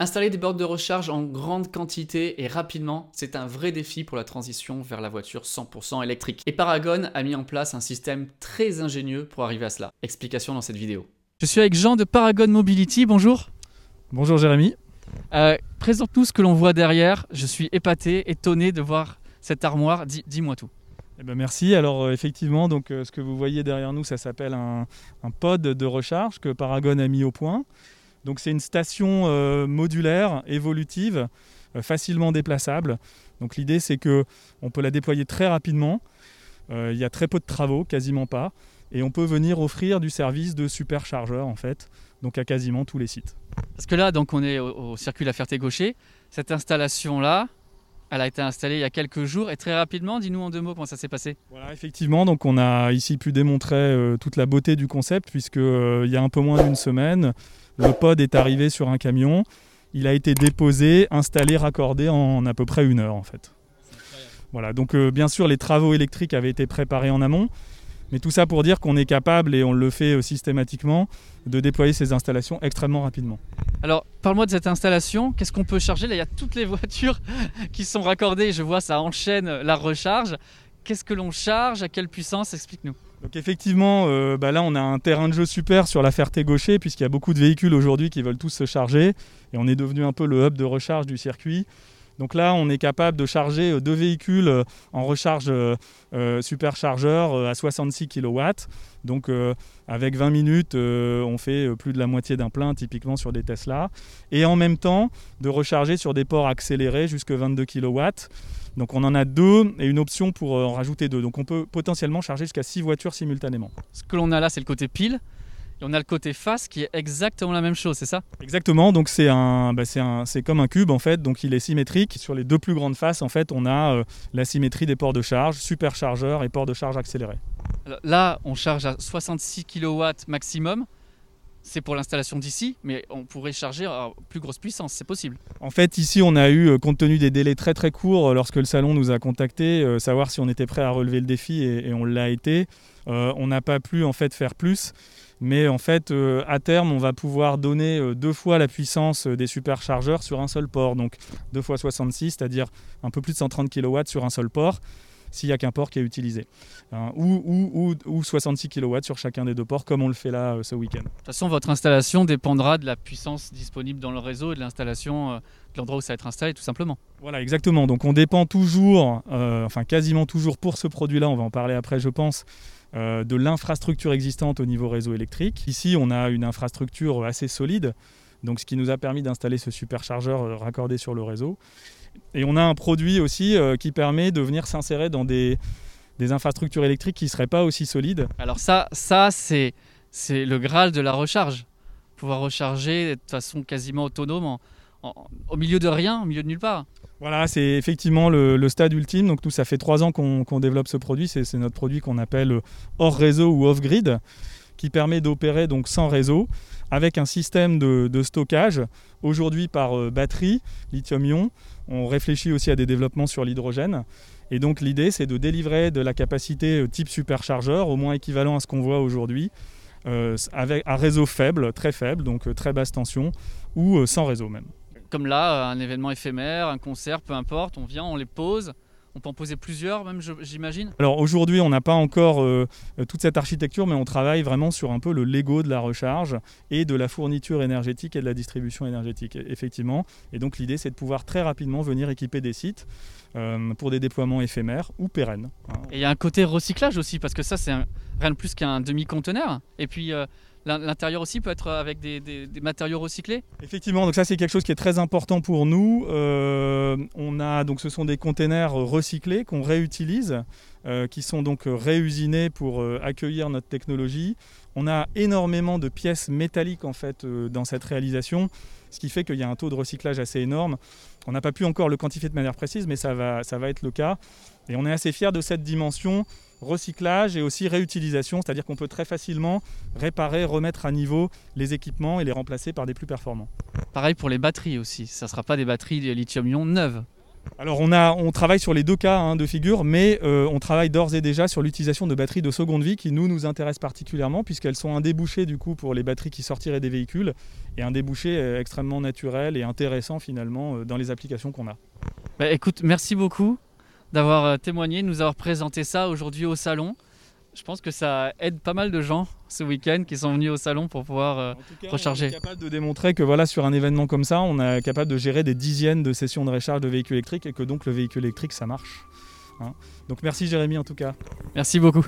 Installer des bornes de recharge en grande quantité et rapidement, c'est un vrai défi pour la transition vers la voiture 100% électrique. Et Paragon a mis en place un système très ingénieux pour arriver à cela. Explication dans cette vidéo. Je suis avec Jean de Paragon Mobility, bonjour. Bonjour Jérémy. Euh, Présente-nous ce que l'on voit derrière. Je suis épaté, étonné de voir cette armoire. Dis-moi tout. Eh ben merci. Alors euh, effectivement, donc, euh, ce que vous voyez derrière nous, ça s'appelle un, un pod de recharge que Paragon a mis au point. Donc c'est une station euh, modulaire, évolutive, euh, facilement déplaçable. Donc l'idée c'est que on peut la déployer très rapidement. Euh, il y a très peu de travaux, quasiment pas, et on peut venir offrir du service de superchargeur en fait, donc à quasiment tous les sites. Parce que là, donc on est au, au circuit La Ferté-Gaucher. Cette installation là, elle a été installée il y a quelques jours et très rapidement, dis-nous en deux mots comment ça s'est passé. Voilà, effectivement, donc on a ici pu démontrer euh, toute la beauté du concept puisque euh, il y a un peu moins d'une semaine, le pod est arrivé sur un camion, il a été déposé, installé, raccordé en à peu près une heure en fait. Voilà, donc euh, bien sûr les travaux électriques avaient été préparés en amont, mais tout ça pour dire qu'on est capable et on le fait euh, systématiquement de déployer ces installations extrêmement rapidement. Alors, parle-moi de cette installation. Qu'est-ce qu'on peut charger? Là, il y a toutes les voitures qui sont raccordées. Je vois, ça enchaîne la recharge. Qu'est-ce que l'on charge? À quelle puissance? Explique-nous. Donc effectivement, euh, bah là on a un terrain de jeu super sur la Ferté-Gaucher puisqu'il y a beaucoup de véhicules aujourd'hui qui veulent tous se charger et on est devenu un peu le hub de recharge du circuit. Donc là on est capable de charger euh, deux véhicules euh, en recharge euh, superchargeur à 66 kW. Donc avec 20 minutes on fait plus de la moitié d'un plein typiquement sur des Tesla. Et en même temps de recharger sur des ports accélérés jusqu'à 22 kW. Donc on en a deux et une option pour en rajouter deux. Donc on peut potentiellement charger jusqu'à six voitures simultanément. Ce que l'on a là, c'est le côté pile. Et on a le côté face qui est exactement la même chose, c'est ça? Exactement, donc c'est un, bah, c'est un, comme un cube en fait, donc il est symétrique. Sur les deux plus grandes faces, en fait, on a euh, la symétrie des ports de charge, superchargeur et ports de charge accéléré. Alors Là, on charge à 66 kW maximum. C'est pour l'installation d'ici, mais on pourrait charger à plus grosse puissance, c'est possible. En fait, ici, on a eu, euh, compte tenu des délais très très courts, euh, lorsque le salon nous a contactés, euh, savoir si on était prêt à relever le défi et, on l'a été. On n'a pas pu en fait faire plus, mais en fait, à terme, on va pouvoir donner deux fois la puissance des superchargeurs sur un seul port, donc deux fois 66, c'est-à-dire un peu plus de 130 kW sur un seul port, s'il n'y a qu'un port qui est utilisé, Hein, ou, ou, ou, ou 66 kW sur chacun des deux ports, comme on le fait là euh, ce week-end. De toute façon, votre installation dépendra de la puissance disponible dans le réseau et de l'installation, euh, de l'endroit où ça va être installé, tout simplement. Voilà, exactement. Donc on dépend toujours, euh, enfin quasiment toujours pour ce produit-là, on va en parler après je pense, de l'infrastructure existante au niveau réseau électrique. Ici on a une infrastructure assez solide, donc ce qui nous a permis d'installer ce superchargeur raccordé sur le réseau. Et on a un produit aussi euh, qui permet de venir s'insérer dans des, des infrastructures électriques qui ne seraient pas aussi solides. Alors ça, ça c'est, c'est le Graal de la recharge. Pouvoir recharger de façon quasiment autonome en- en- au milieu de rien, au milieu de nulle part. Voilà, c'est effectivement le, le stade ultime. Donc, nous, ça fait trois ans qu'on qu'on développe ce produit. C'est c'est notre produit qu'on appelle hors réseau ou off grid, qui permet d'opérer donc sans réseau, avec un système de, stockage. Aujourd'hui, par euh, batterie, lithium-ion. On réfléchit aussi à des développements sur l'hydrogène. Et donc, l'idée, c'est de délivrer de la capacité euh, type superchargeur, au moins équivalent à ce qu'on voit aujourd'hui, euh, avec un réseau faible, très faible, donc très basse tension, ou sans réseau même. Comme là, un événement éphémère, un concert, peu importe, on vient, on les pose. On peut en poser plusieurs, même, j'imagine. Alors aujourd'hui, on n'a pas encore euh, toute cette architecture, mais on travaille vraiment sur un peu le Lego de la recharge et de la fourniture énergétique et de la distribution énergétique, e- effectivement. Et donc l'idée, c'est de pouvoir très rapidement venir équiper des sites euh, pour des déploiements éphémères ou pérennes. hein. Et il y a un côté recyclage aussi, parce que ça, c'est rien de plus qu'un demi-conteneur. Et puis, euh, l'intérieur aussi peut être avec des, matériaux recyclés? Effectivement, donc ça c'est quelque chose qui est très important pour nous. Euh, on a donc ce sont des containers recyclés qu'on réutilise, euh, qui sont donc réusinés pour euh, accueillir notre technologie. On a énormément de pièces métalliques en fait dans cette réalisation, ce qui fait qu'il y a un taux de recyclage assez énorme. On n'a pas pu encore le quantifier de manière précise, mais ça va, ça va être le cas. Et on est assez fiers de cette dimension recyclage et aussi réutilisation, c'est-à-dire qu'on peut très facilement réparer, remettre à niveau les équipements et les remplacer par des plus performants. Pareil pour les batteries aussi. Ça ne sera pas des batteries lithium-ion neuves. alors on, a, on travaille sur les deux cas hein, de figure, mais euh, on travaille d'ores et déjà sur l'utilisation de batteries de seconde vie qui nous nous intéressent particulièrement puisqu'elles sont un débouché du coup pour les batteries qui sortiraient des véhicules et un débouché euh, extrêmement naturel et intéressant finalement euh, dans les applications qu'on a. Bah, écoute, merci beaucoup d'avoir témoigné, de nous avoir présenté ça aujourd'hui au salon je pense que ça aide pas mal de gens ce week-end qui sont venus au salon pour pouvoir euh, recharger. On est capable de démontrer que voilà, sur un événement comme ça, on est capable de gérer des dizaines de sessions de recharge de véhicules électriques et que donc le véhicule électrique, ça marche. Hein. donc merci Jérémy en tout cas. Merci beaucoup.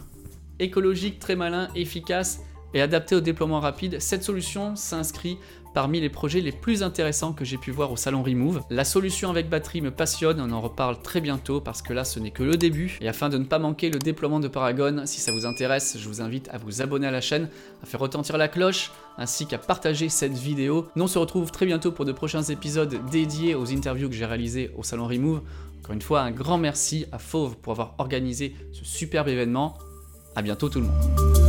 Écologique, très malin, efficace et adapté au déploiement rapide, cette solution s'inscrit parmi les projets les plus intéressants que j'ai pu voir au salon Remove. La solution avec batterie me passionne, on en reparle très bientôt parce que là ce n'est que le début. Et afin de ne pas manquer le déploiement de Paragon, si ça vous intéresse, je vous invite à vous abonner à la chaîne, à faire retentir la cloche, ainsi qu'à partager cette vidéo. Nous on se retrouve très bientôt pour de prochains épisodes dédiés aux interviews que j'ai réalisées au salon Remove. Encore une fois, un grand merci à Fauve pour avoir organisé ce superbe événement. A bientôt tout le monde.